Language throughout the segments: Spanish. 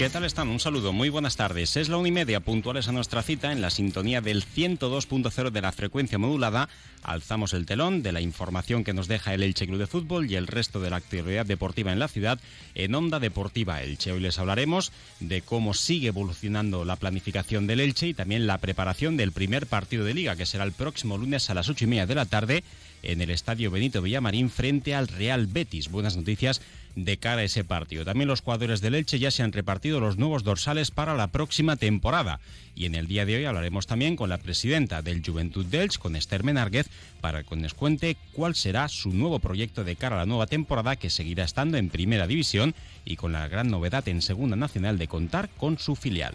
¿Qué tal están? Un saludo, muy buenas tardes. Es la una y media, puntuales a nuestra cita en la sintonía del 102.0 de la frecuencia modulada. Alzamos el telón de la información que nos deja el Elche Club de Fútbol y el resto de la actividad deportiva en la ciudad en Onda Deportiva Elche. Hoy les hablaremos de cómo sigue evolucionando la planificación del Elche y también la preparación del primer partido de liga, que será el próximo lunes a las ocho y media de la tarde en el Estadio Benito Villamarín frente al Real Betis. Buenas noticias de cara a ese partido. También los jugadores del Elche ya se han repartido los nuevos dorsales para la próxima temporada. Y en el día de hoy hablaremos también con la presidenta del Juventud de con Esther Menárguez, para que nos cuente cuál será su nuevo proyecto de cara a la nueva temporada que seguirá estando en Primera División y con la gran novedad en Segunda Nacional de contar con su filial.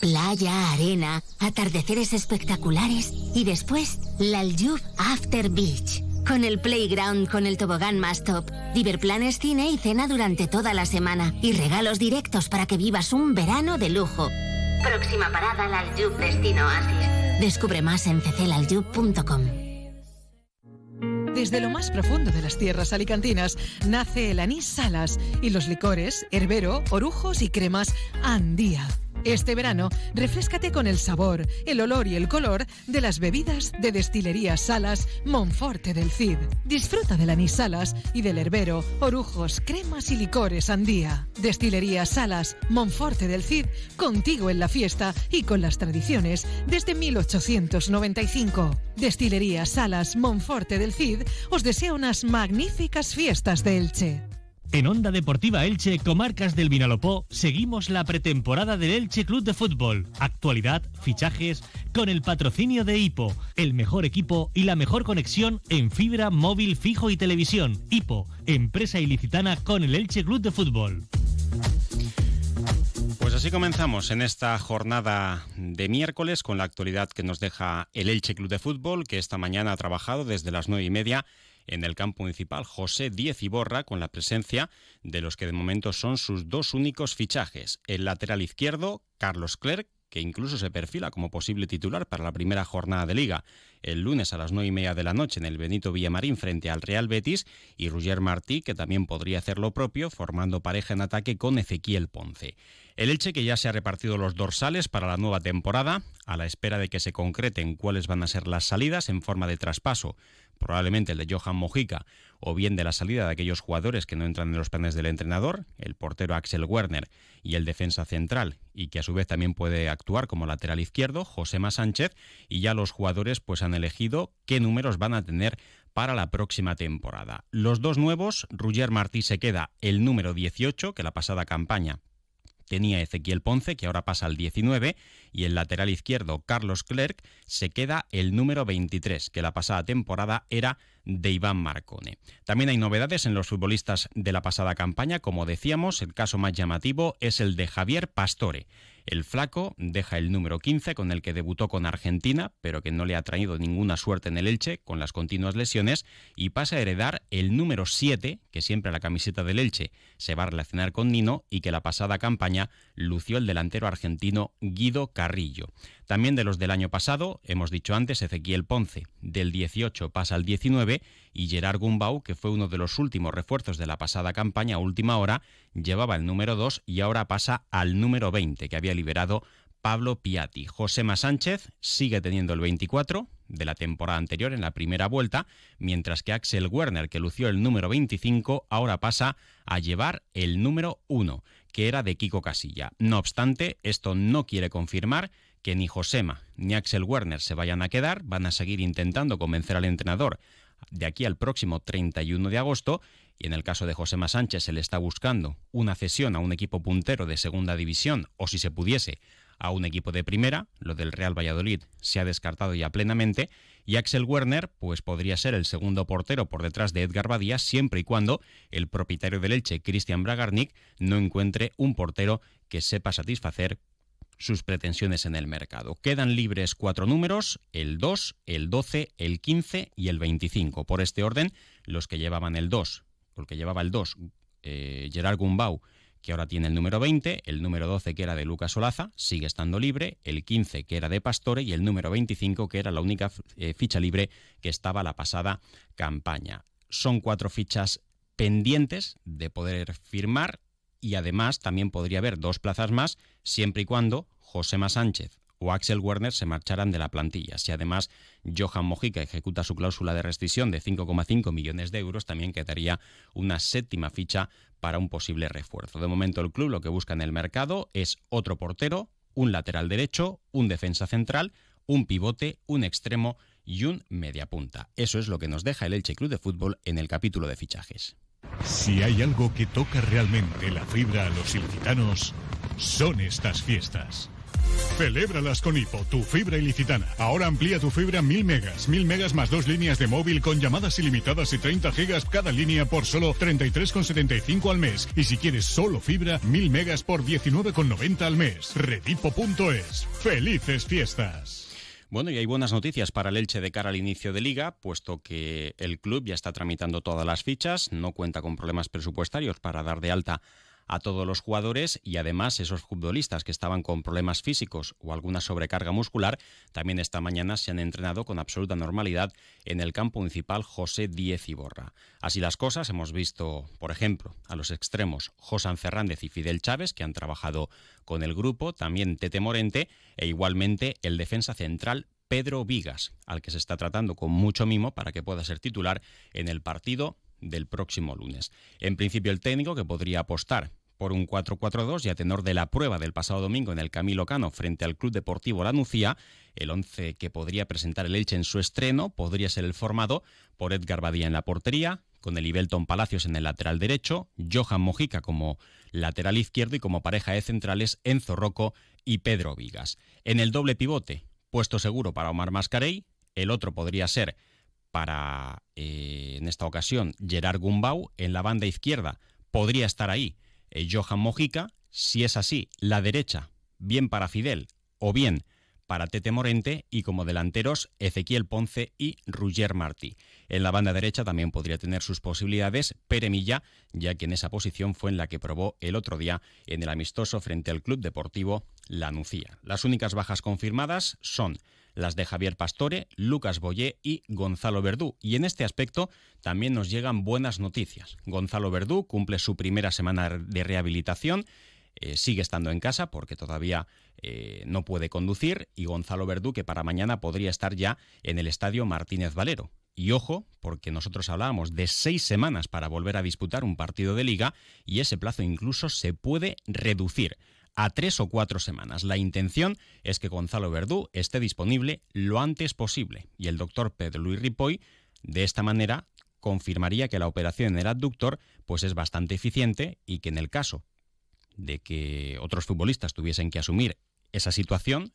Playa, arena, atardeceres espectaculares y después la Aljub After Beach. Con el playground con el tobogán más top, Diverplanes cine y cena durante toda la semana y regalos directos para que vivas un verano de lujo. Próxima parada la Aljub Destino Oasis. Descubre más en cclaljub.com. Desde lo más profundo de las tierras alicantinas nace el anís salas y los licores, herbero, orujos y cremas andía. Este verano, refrescate con el sabor, el olor y el color de las bebidas de Destilería Salas Monforte del Cid. Disfruta del anís Salas y del herbero, orujos, cremas y licores andía. Destilería Salas Monforte del Cid, contigo en la fiesta y con las tradiciones desde 1895. Destilería Salas Monforte del Cid os desea unas magníficas fiestas de Elche. En Onda Deportiva Elche, Comarcas del Vinalopó, seguimos la pretemporada del Elche Club de Fútbol. Actualidad, fichajes, con el patrocinio de Hipo, el mejor equipo y la mejor conexión en fibra, móvil, fijo y televisión. Hipo, empresa ilicitana con el Elche Club de Fútbol. Pues así comenzamos en esta jornada de miércoles con la actualidad que nos deja el Elche Club de Fútbol, que esta mañana ha trabajado desde las nueve y media en el campo municipal José Diez Iborra con la presencia de los que de momento son sus dos únicos fichajes. El lateral izquierdo, Carlos Clerc, que incluso se perfila como posible titular para la primera jornada de liga el lunes a las nueve y media de la noche en el Benito Villamarín frente al Real Betis y Roger Martí, que también podría hacer lo propio, formando pareja en ataque con Ezequiel Ponce. El Elche que ya se ha repartido los dorsales para la nueva temporada, a la espera de que se concreten cuáles van a ser las salidas en forma de traspaso probablemente el de Johan Mojica, o bien de la salida de aquellos jugadores que no entran en los planes del entrenador, el portero Axel Werner y el defensa central, y que a su vez también puede actuar como lateral izquierdo, Josema Sánchez, y ya los jugadores pues han elegido qué números van a tener para la próxima temporada. Los dos nuevos, Roger Martí se queda el número 18, que la pasada campaña tenía Ezequiel Ponce, que ahora pasa al 19, y el lateral izquierdo, Carlos Clerc, se queda el número 23, que la pasada temporada era de Iván Marcone. También hay novedades en los futbolistas de la pasada campaña, como decíamos, el caso más llamativo es el de Javier Pastore. El flaco deja el número 15 con el que debutó con Argentina, pero que no le ha traído ninguna suerte en el Elche con las continuas lesiones, y pasa a heredar el número 7, que siempre la camiseta del Elche se va a relacionar con Nino y que la pasada campaña lució el delantero argentino Guido Carrillo. También de los del año pasado, hemos dicho antes, Ezequiel Ponce, del 18 pasa al 19 y Gerard Gumbau, que fue uno de los últimos refuerzos de la pasada campaña a última hora, llevaba el número 2 y ahora pasa al número 20 que había liberado Pablo Piatti. Josema Sánchez sigue teniendo el 24 de la temporada anterior en la primera vuelta, mientras que Axel Werner, que lució el número 25, ahora pasa a llevar el número 1, que era de Kiko Casilla. No obstante, esto no quiere confirmar que ni Josema ni Axel Werner se vayan a quedar, van a seguir intentando convencer al entrenador de aquí al próximo 31 de agosto y en el caso de Josema Sánchez se le está buscando una cesión a un equipo puntero de segunda división o si se pudiese a un equipo de primera, lo del Real Valladolid se ha descartado ya plenamente, y Axel Werner pues podría ser el segundo portero por detrás de Edgar Badía siempre y cuando el propietario del Elche, Cristian Bragarnik, no encuentre un portero que sepa satisfacer sus pretensiones en el mercado. Quedan libres cuatro números, el 2, el 12, el 15 y el 25. Por este orden, los que llevaban el 2, el que llevaba el 2, eh, Gerard Gumbau, que ahora tiene el número 20, el número 12 que era de Lucas Olaza, sigue estando libre, el 15 que era de Pastore y el número 25 que era la única eh, ficha libre que estaba la pasada campaña. Son cuatro fichas pendientes de poder firmar y además también podría haber dos plazas más siempre y cuando Josema Sánchez o Axel Werner se marcharan de la plantilla. Si además Johan Mojica ejecuta su cláusula de rescisión de 5,5 millones de euros, también quedaría una séptima ficha para un posible refuerzo. De momento el club lo que busca en el mercado es otro portero, un lateral derecho, un defensa central, un pivote, un extremo y un mediapunta. Eso es lo que nos deja el Elche Club de Fútbol en el capítulo de fichajes. Si hay algo que toca realmente la fibra a los ilicitanos, son estas fiestas. Celébralas con Hipo, tu fibra ilicitana. Ahora amplía tu fibra a 1000 megas, 1000 megas más dos líneas de móvil con llamadas ilimitadas y 30 gigas cada línea por solo 33,75 al mes. Y si quieres solo fibra, 1000 megas por 19,90 al mes. Redipo.es. ¡Felices fiestas! Bueno, y hay buenas noticias para el Elche de cara al inicio de liga, puesto que el club ya está tramitando todas las fichas, no cuenta con problemas presupuestarios para dar de alta todos los jugadores y además esos futbolistas que estaban con problemas físicos o alguna sobrecarga muscular también esta mañana se han entrenado con absoluta normalidad en el campo municipal José Díez Iborra. Así las cosas, hemos visto, por ejemplo, a los extremos José Fernández y Fidel Chávez que han trabajado con el grupo, también Tete Morente e igualmente el defensa central Pedro Vigas, al que se está tratando con mucho mimo para que pueda ser titular en el partido del próximo lunes. En principio el técnico que podría apostar por un 4-4-2 y a tenor de la prueba del pasado domingo en el Camilo Cano frente al Club Deportivo La Nucía, el 11 que podría presentar el Elche en su estreno podría ser el formado por Edgar Badía en la portería, con el Ibelton Palacios en el lateral derecho, Johan Mojica como lateral izquierdo y como pareja de centrales Enzo Rocco y Pedro Vigas. En el doble pivote, puesto seguro para Omar Mascarey, el otro podría ser para, eh, en esta ocasión, Gerard Gumbau, en la banda izquierda podría estar ahí eh, Johan Mojica, si es así, la derecha, bien para Fidel o bien para Tete Morente y como delanteros Ezequiel Ponce y Ruger Martí. En la banda derecha también podría tener sus posibilidades Pere Milla, ya que en esa posición fue en la que probó el otro día en el amistoso frente al Club Deportivo La Nucía. Las únicas bajas confirmadas son las de Javier Pastore, Lucas Boyé y Gonzalo Verdú. Y en este aspecto también nos llegan buenas noticias. Gonzalo Verdú cumple su primera semana de rehabilitación. Eh, sigue estando en casa porque todavía eh, no puede conducir y Gonzalo Verdú que para mañana podría estar ya en el estadio Martínez Valero. Y ojo, porque nosotros hablábamos de seis semanas para volver a disputar un partido de liga y ese plazo incluso se puede reducir a tres o cuatro semanas. La intención es que Gonzalo Verdú esté disponible lo antes posible y el doctor Pedro Luis Ripoll de esta manera confirmaría que la operación en el abductor pues es bastante eficiente y que en el caso de que otros futbolistas tuviesen que asumir esa situación,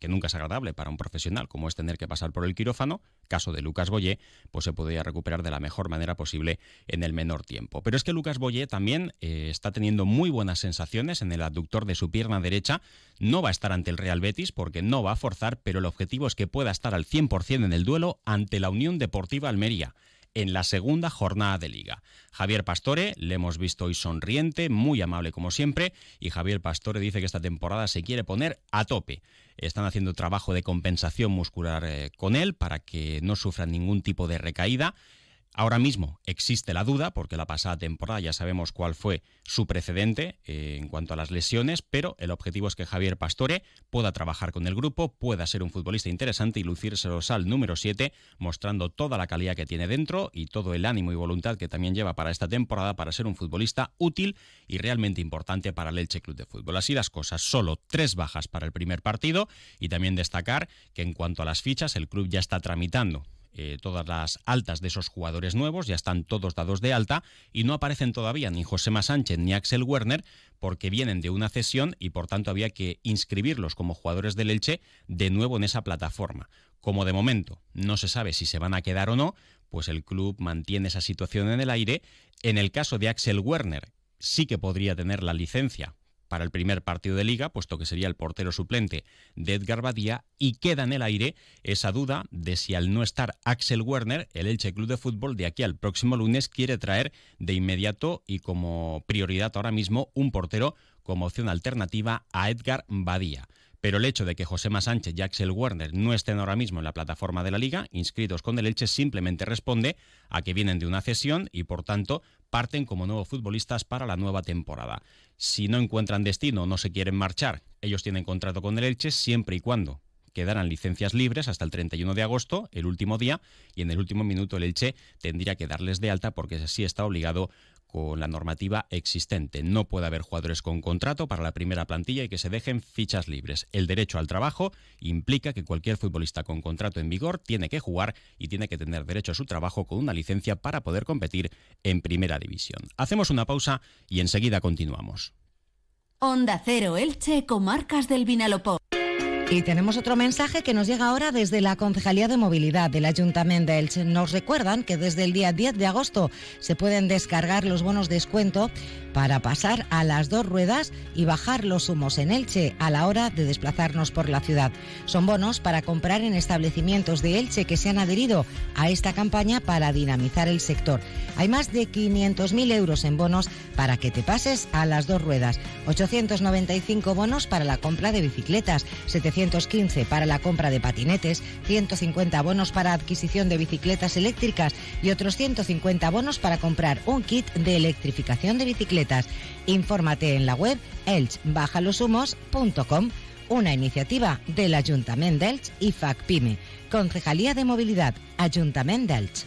que nunca es agradable para un profesional, como es tener que pasar por el quirófano, caso de Lucas Boyé, pues se podría recuperar de la mejor manera posible en el menor tiempo. Pero es que Lucas Boyé también eh, está teniendo muy buenas sensaciones en el abductor de su pierna derecha. No va a estar ante el Real Betis porque no va a forzar, pero el objetivo es que pueda estar al 100% en el duelo ante la Unión Deportiva Almería en la segunda jornada de liga. Javier Pastore, le hemos visto hoy sonriente, muy amable como siempre, y Javier Pastore dice que esta temporada se quiere poner a tope. Están haciendo trabajo de compensación muscular eh, con él para que no sufra ningún tipo de recaída Ahora mismo existe la duda, porque la pasada temporada ya sabemos cuál fue su precedente eh, en cuanto a las lesiones, pero el objetivo es que Javier Pastore pueda trabajar con el grupo, pueda ser un futbolista interesante y lucírselo al número 7, mostrando toda la calidad que tiene dentro y todo el ánimo y voluntad que también lleva para esta temporada para ser un futbolista útil y realmente importante para el Elche Club de Fútbol. Así las cosas, solo tres bajas para el primer partido y también destacar que en cuanto a las fichas, el club ya está tramitando eh, todas las altas de esos jugadores nuevos, ya están todos dados de alta y no aparecen todavía ni Josema Sánchez ni Axel Werner porque vienen de una cesión y por tanto había que inscribirlos como jugadores del Elche de nuevo en esa plataforma. Como de momento no se sabe si se van a quedar o no, pues el club mantiene esa situación en el aire. En el caso de Axel Werner sí que podría tener la licencia para el primer partido de liga, puesto que sería el portero suplente de Edgar Badía, y queda en el aire esa duda de si al no estar Axel Werner, el Elche Club de Fútbol de aquí al próximo lunes quiere traer de inmediato y como prioridad ahora mismo un portero como opción alternativa a Edgar Badía. Pero el hecho de que Josema Sánchez y Axel Werner no estén ahora mismo en la plataforma de la liga, inscritos con el Elche, simplemente responde a que vienen de una cesión y por tanto parten como nuevos futbolistas para la nueva temporada. Si no encuentran destino o no se quieren marchar, ellos tienen contrato con el Elche siempre y cuando quedarán licencias libres hasta el 31 de agosto, el último día, y en el último minuto el Elche tendría que darles de alta porque así está obligado con la normativa existente. No puede haber jugadores con contrato para la primera plantilla y que se dejen fichas libres. El derecho al trabajo implica que cualquier futbolista con contrato en vigor tiene que jugar y tiene que tener derecho a su trabajo con una licencia para poder competir en primera división. Hacemos una pausa y enseguida continuamos. Onda Cero Elche, Comarcas del Vinalopó. Y tenemos otro mensaje que nos llega ahora desde la Concejalía de Movilidad del Ayuntamiento de Elche. Nos recuerdan que desde el día 10 de agosto se pueden descargar los bonos de descuento para pasar a las dos ruedas y bajar los humos en Elche a la hora de desplazarnos por la ciudad. Son bonos para comprar en establecimientos de Elche que se han adherido a esta campaña para dinamizar el sector. Hay más de 500.000 euros en bonos para que te pases a las dos ruedas, 895 bonos para la compra de bicicletas, 700 115 para la compra de patinetes, 150 bonos para adquisición de bicicletas eléctricas y otros 150 bonos para comprar un kit de electrificación de bicicletas. Infórmate en la web elchbajalosumos.com, una iniciativa del Ayuntamiento de Elche y FACPIME, Concejalía de Movilidad, Ayuntamiento de Elche.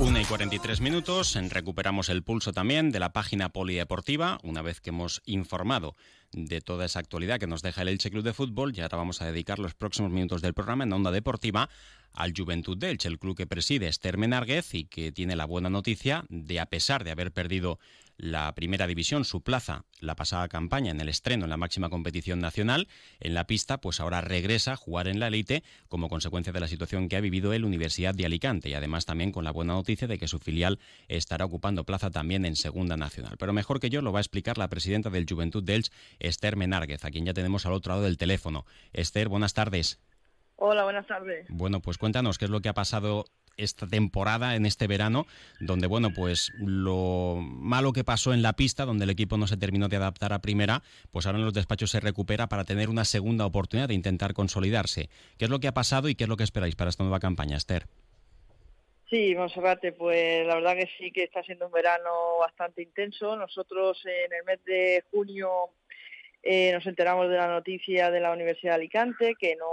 Una y 43 minutos, recuperamos el pulso también de la página polideportiva, una vez que hemos informado de toda esa actualidad que nos deja el Elche Club de Fútbol. Y ahora vamos a dedicar los próximos minutos del programa en Onda Deportiva al Juventud de el club que preside Esther Menárguez y que tiene la buena noticia de, a pesar de haber perdido la primera división, su plaza, la pasada campaña en el estreno en la máxima competición nacional, en la pista, pues ahora regresa a jugar en la élite como consecuencia de la situación que ha vivido el Universidad de Alicante y además también con la buena noticia de que su filial estará ocupando plaza también en Segunda Nacional. Pero mejor que yo lo va a explicar la presidenta del Juventud de Elche, Esther Menárguez, a quien ya tenemos al otro lado del teléfono. Esther, buenas tardes. Hola, buenas tardes. Bueno, pues cuéntanos qué es lo que ha pasado esta temporada, en este verano, donde, bueno, pues lo malo que pasó en la pista, donde el equipo no se terminó de adaptar a primera, pues ahora en los despachos se recupera para tener una segunda oportunidad de intentar consolidarse. ¿Qué es lo que ha pasado y qué es lo que esperáis para esta nueva campaña, Esther? Sí, Monserrate, pues la verdad que sí que está siendo un verano bastante intenso. Nosotros en el mes de junio eh, nos enteramos de la noticia de la Universidad de Alicante que no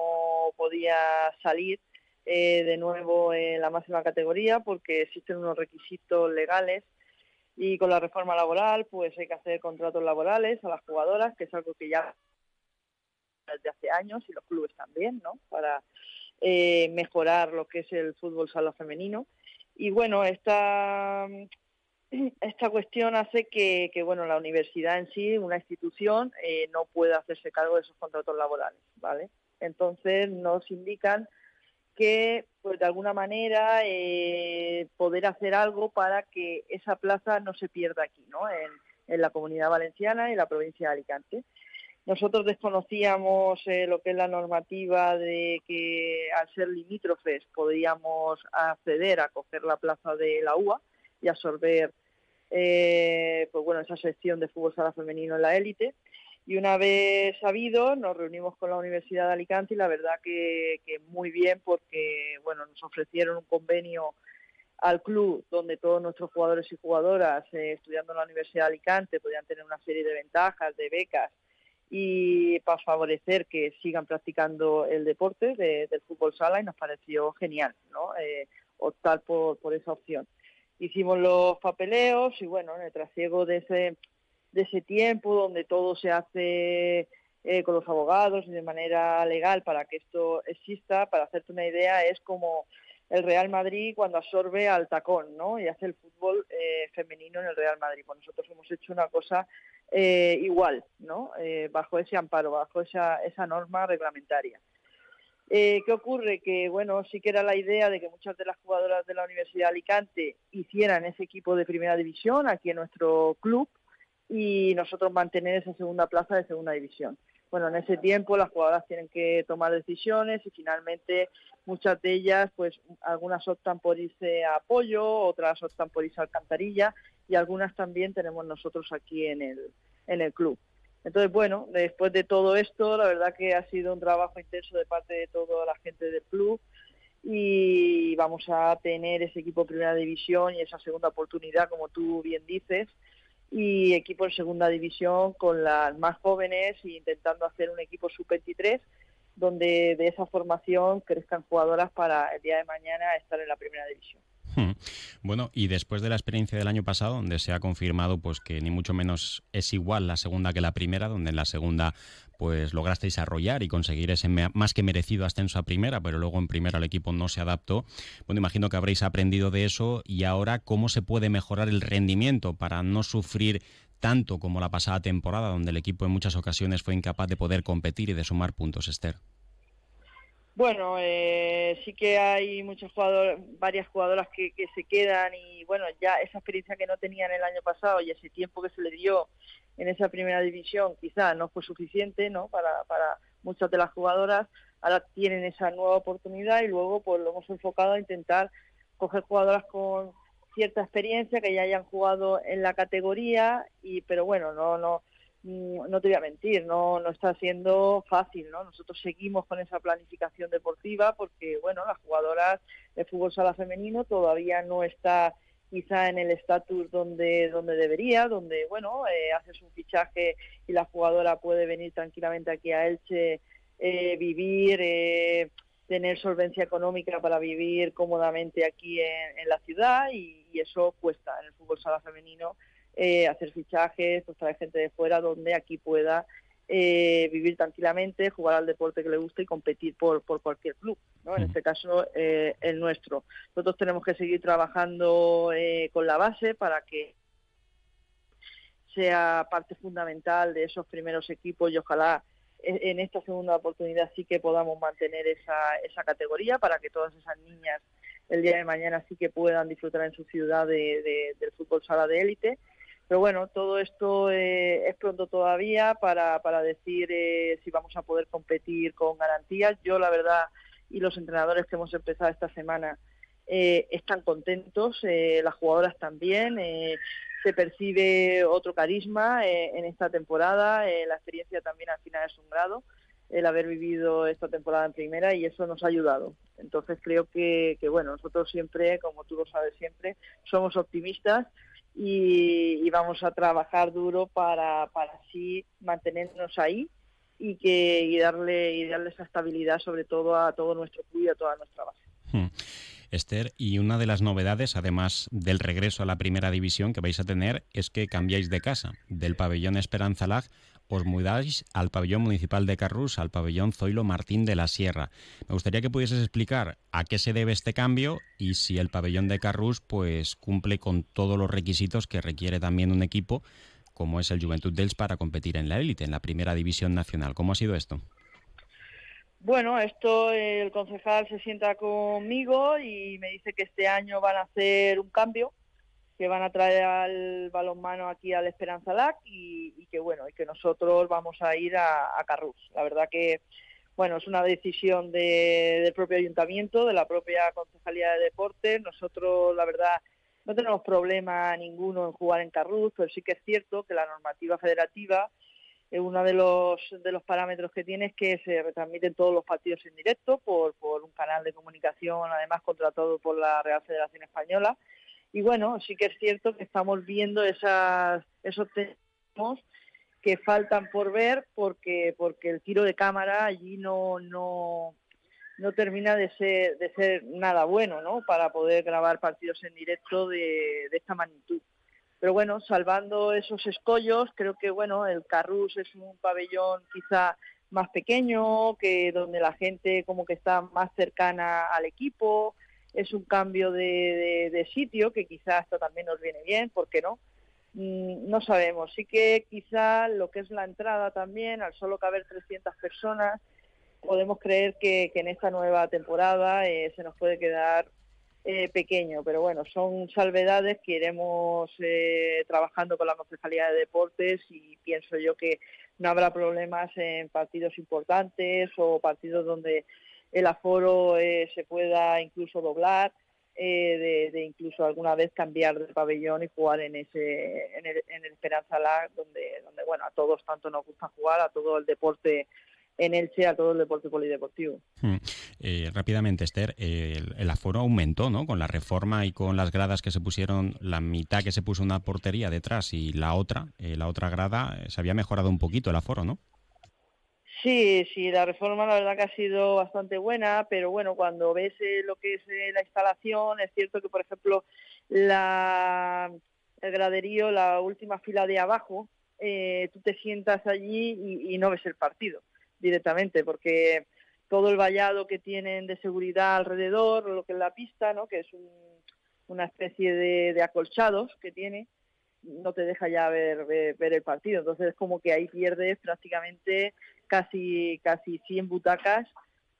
podía salir eh, de nuevo en la máxima categoría porque existen unos requisitos legales y con la reforma laboral pues hay que hacer contratos laborales a las jugadoras, que es algo que ya desde hace años y los clubes también, ¿no? Para eh, mejorar lo que es el fútbol sala femenino. Y bueno, esta, esta cuestión hace que, bueno, la universidad en sí, una institución, eh, no pueda hacerse cargo de esos contratos laborales, ¿vale? Entonces nos indican que, pues de alguna manera, eh, poder hacer algo para que esa plaza no se pierda aquí, ¿no? En, la comunidad valenciana y la provincia de Alicante. Nosotros desconocíamos eh, lo que es la normativa de que al ser limítrofes podíamos acceder a coger la plaza de la UA y absorber eh, pues bueno, esa sección de fútbol sala femenino en la élite. Y una vez sabido, nos reunimos con la Universidad de Alicante y la verdad que, muy bien porque bueno, nos ofrecieron un convenio al club donde todos nuestros jugadores y jugadoras eh, estudiando en la Universidad de Alicante podían tener una serie de ventajas, de becas y para favorecer que sigan practicando el deporte del fútbol sala y nos pareció genial ¿no? Eh, optar por, por esa opción. Hicimos los papeleos y bueno, en el trasiego de ese, de ese tiempo donde todo se hace eh, con los abogados y de manera legal para que esto exista, para hacerte una idea, es como el Real Madrid cuando absorbe al tacón, ¿no? Y hace el fútbol eh, femenino en el Real Madrid. Pues nosotros hemos hecho una cosa eh, igual, ¿no? Eh, bajo ese amparo, bajo esa, esa norma reglamentaria. Eh, ¿Qué ocurre? Que, bueno, sí que era la idea de que muchas de las jugadoras de la Universidad de Alicante hicieran ese equipo de primera división aquí en nuestro club y nosotros mantener esa segunda plaza de segunda división. Bueno, en ese tiempo las jugadoras tienen que tomar decisiones y finalmente muchas de ellas, pues algunas optan por irse a apoyo, otras optan por irse a alcantarilla y algunas también tenemos nosotros aquí en el, en el club. Entonces, bueno, después de todo esto, la verdad que ha sido un trabajo intenso de parte de toda la gente del club y vamos a tener ese equipo primera división y esa segunda oportunidad, como tú bien dices, y equipo en segunda división con las más jóvenes e intentando hacer un equipo sub-23 donde de esa formación crezcan jugadoras para el día de mañana estar en la primera división. Hmm. Bueno, y después de la experiencia del año pasado, donde se ha confirmado pues que ni mucho menos es igual la segunda que la primera, donde en la segunda pues lograsteis arrollar y conseguir ese más que merecido ascenso a primera, pero luego en primera el equipo no se adaptó. Bueno, imagino que habréis aprendido de eso y ahora cómo se puede mejorar el rendimiento para no sufrir tanto como la pasada temporada, donde el equipo en muchas ocasiones fue incapaz de poder competir y de sumar puntos, Esther. Bueno, eh, sí que hay muchos jugadores, varias jugadoras que, se quedan y bueno, ya esa experiencia que no tenían el año pasado y ese tiempo que se le dio en esa primera división quizás no fue suficiente, ¿no? Para, para muchas de las jugadoras ahora tienen esa nueva oportunidad y luego pues lo hemos enfocado a intentar coger jugadoras con cierta experiencia que ya hayan jugado en la categoría y pero bueno no no no te voy a mentir, no, no está siendo fácil, ¿no? Nosotros seguimos con esa planificación deportiva porque, bueno, las jugadoras de fútbol sala femenino todavía no está quizá en el estatus donde donde debería, donde, bueno, eh, haces un fichaje y la jugadora puede venir tranquilamente aquí a Elche, eh, vivir, eh, tener solvencia económica para vivir cómodamente aquí en, la ciudad y, eso cuesta en el fútbol sala femenino eh, hacer fichajes, pues traer gente de fuera donde aquí pueda eh, vivir tranquilamente, jugar al deporte que le guste y competir por, por cualquier club, ¿no? En este caso, eh, el nuestro. Nosotros tenemos que seguir trabajando con la base para que sea parte fundamental de esos primeros equipos y ojalá en esta segunda oportunidad sí que podamos mantener esa, esa categoría para que todas esas niñas el día de mañana sí que puedan disfrutar en su ciudad de, del fútbol sala de élite pero bueno, todo esto eh, es pronto todavía para, para decir eh, si vamos a poder competir con garantías. Yo, la verdad, y los entrenadores que hemos empezado esta semana eh, están contentos, las jugadoras también. se percibe otro carisma en esta temporada. la experiencia también al final es un grado el haber vivido esta temporada en primera y eso nos ha ayudado. Entonces creo que, que bueno, nosotros siempre, como tú lo sabes siempre, somos optimistas y, vamos a trabajar duro para, para así mantenernos ahí y que y darle y darle esa estabilidad sobre todo a todo nuestro club y a toda nuestra base. Hmm. Esther, y una de las novedades, además del regreso a la primera división que vais a tener, es que cambiáis de casa, del pabellón Esperanza Lag os mudáis al pabellón municipal de Carrús, al pabellón Zoilo Martín de la Sierra. Me gustaría que pudieses explicar a qué se debe este cambio y si el pabellón de Carrús pues cumple con todos los requisitos que requiere también un equipo como es el Juventud dels para competir en la élite, en la primera división nacional. ¿Cómo ha sido esto? Bueno, esto el concejal se sienta conmigo y me dice que este año van a hacer un cambio, que van a traer al balonmano aquí al Esperanza LAC y, que bueno, y que nosotros vamos a ir a, a Carrús. La verdad que bueno, es una decisión del propio ayuntamiento, de la propia concejalía de deportes. Nosotros, la verdad, no tenemos problema ninguno en jugar en Carrús, pero sí que es cierto que la normativa federativa eh, uno de los, de los parámetros que tiene es que se retransmiten todos los partidos en directo por, por un canal de comunicación, además contratado por la Real Federación Española. Y bueno, sí que es cierto que estamos viendo esas, esos temas que faltan por ver porque, porque el tiro de cámara allí no, no, no termina de ser, de ser nada bueno ¿no? para poder grabar partidos en directo de, de esta magnitud. Pero bueno, salvando esos escollos, creo que bueno, el Carrus es un pabellón quizá más pequeño, que donde la gente como que está más cercana al equipo, es un cambio de, de, sitio que quizá hasta también nos viene bien, ¿por qué no? Mm, no sabemos, sí que quizá lo que es la entrada también, al solo caber 300 personas, podemos creer que, que en esta nueva temporada eh, se nos puede quedar eh, pequeño, pero bueno, son salvedades que iremos eh, trabajando con la Concejalía de Deportes y pienso yo que no habrá problemas en partidos importantes o partidos donde el aforo eh, se pueda incluso doblar, de, incluso alguna vez cambiar de pabellón y jugar en ese en el, en el Esperanza Lag, donde, donde bueno a todos tanto nos gusta jugar, a todo el deporte en Elche a todo el deporte polideportivo. Hmm. Eh, rápidamente, Esther, el, aforo aumentó, ¿no? Con la reforma y con las gradas que se pusieron, la mitad que se puso una portería detrás y la otra, eh, la otra grada, eh, se había mejorado un poquito el aforo, ¿no? Sí, sí, la reforma la verdad que ha sido bastante buena, pero bueno, cuando ves lo que es la instalación, es cierto que, por ejemplo, la, el graderío, la última fila de abajo, tú te sientas allí y no ves el partido directamente, porque todo el vallado que tienen de seguridad alrededor, lo que es la pista, ¿no? que es una especie de, acolchados que tiene, no te deja ya ver, ver, el partido. Entonces es como que ahí pierdes prácticamente casi, casi 100 butacas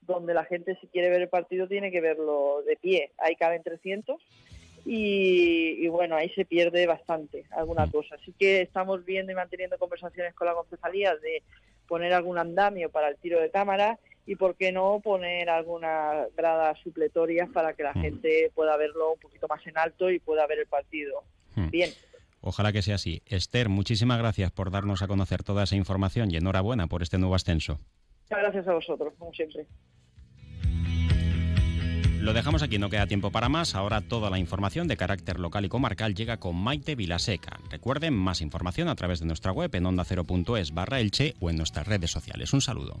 donde la gente si quiere ver el partido tiene que verlo de pie. Ahí caben 300 y, y, bueno, ahí se pierde bastante alguna mm. cosa. Así que estamos viendo y manteniendo conversaciones con la concejalía de poner algún andamio para el tiro de cámara y por qué no poner algunas gradas supletorias para que la mm. gente pueda verlo un poquito más en alto y pueda ver el partido mm. bien. Ojalá que sea así. Esther, muchísimas gracias por darnos a conocer toda esa información y enhorabuena por este nuevo ascenso. Muchas gracias a vosotros, como siempre. Lo dejamos aquí, no queda tiempo para más. Ahora toda la información de carácter local y comarcal llega con Maite Vilaseca. Recuerden más información a través de nuestra web en onda0.es barra elche o en nuestras redes sociales. Un saludo.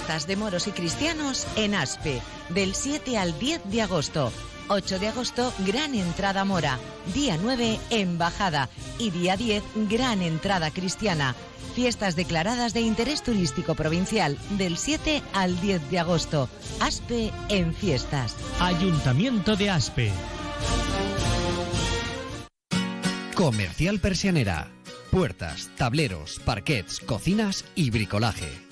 de moros y cristianos en Aspe, del 7 al 10 de agosto. 8 de agosto, gran entrada mora. Día 9, embajada. Y día 10, gran entrada cristiana. Fiestas declaradas de interés turístico provincial del 7 al 10 de agosto. Aspe en fiestas. Ayuntamiento de Aspe. Comercial Persianera. Puertas, tableros, parquets, cocinas y bricolaje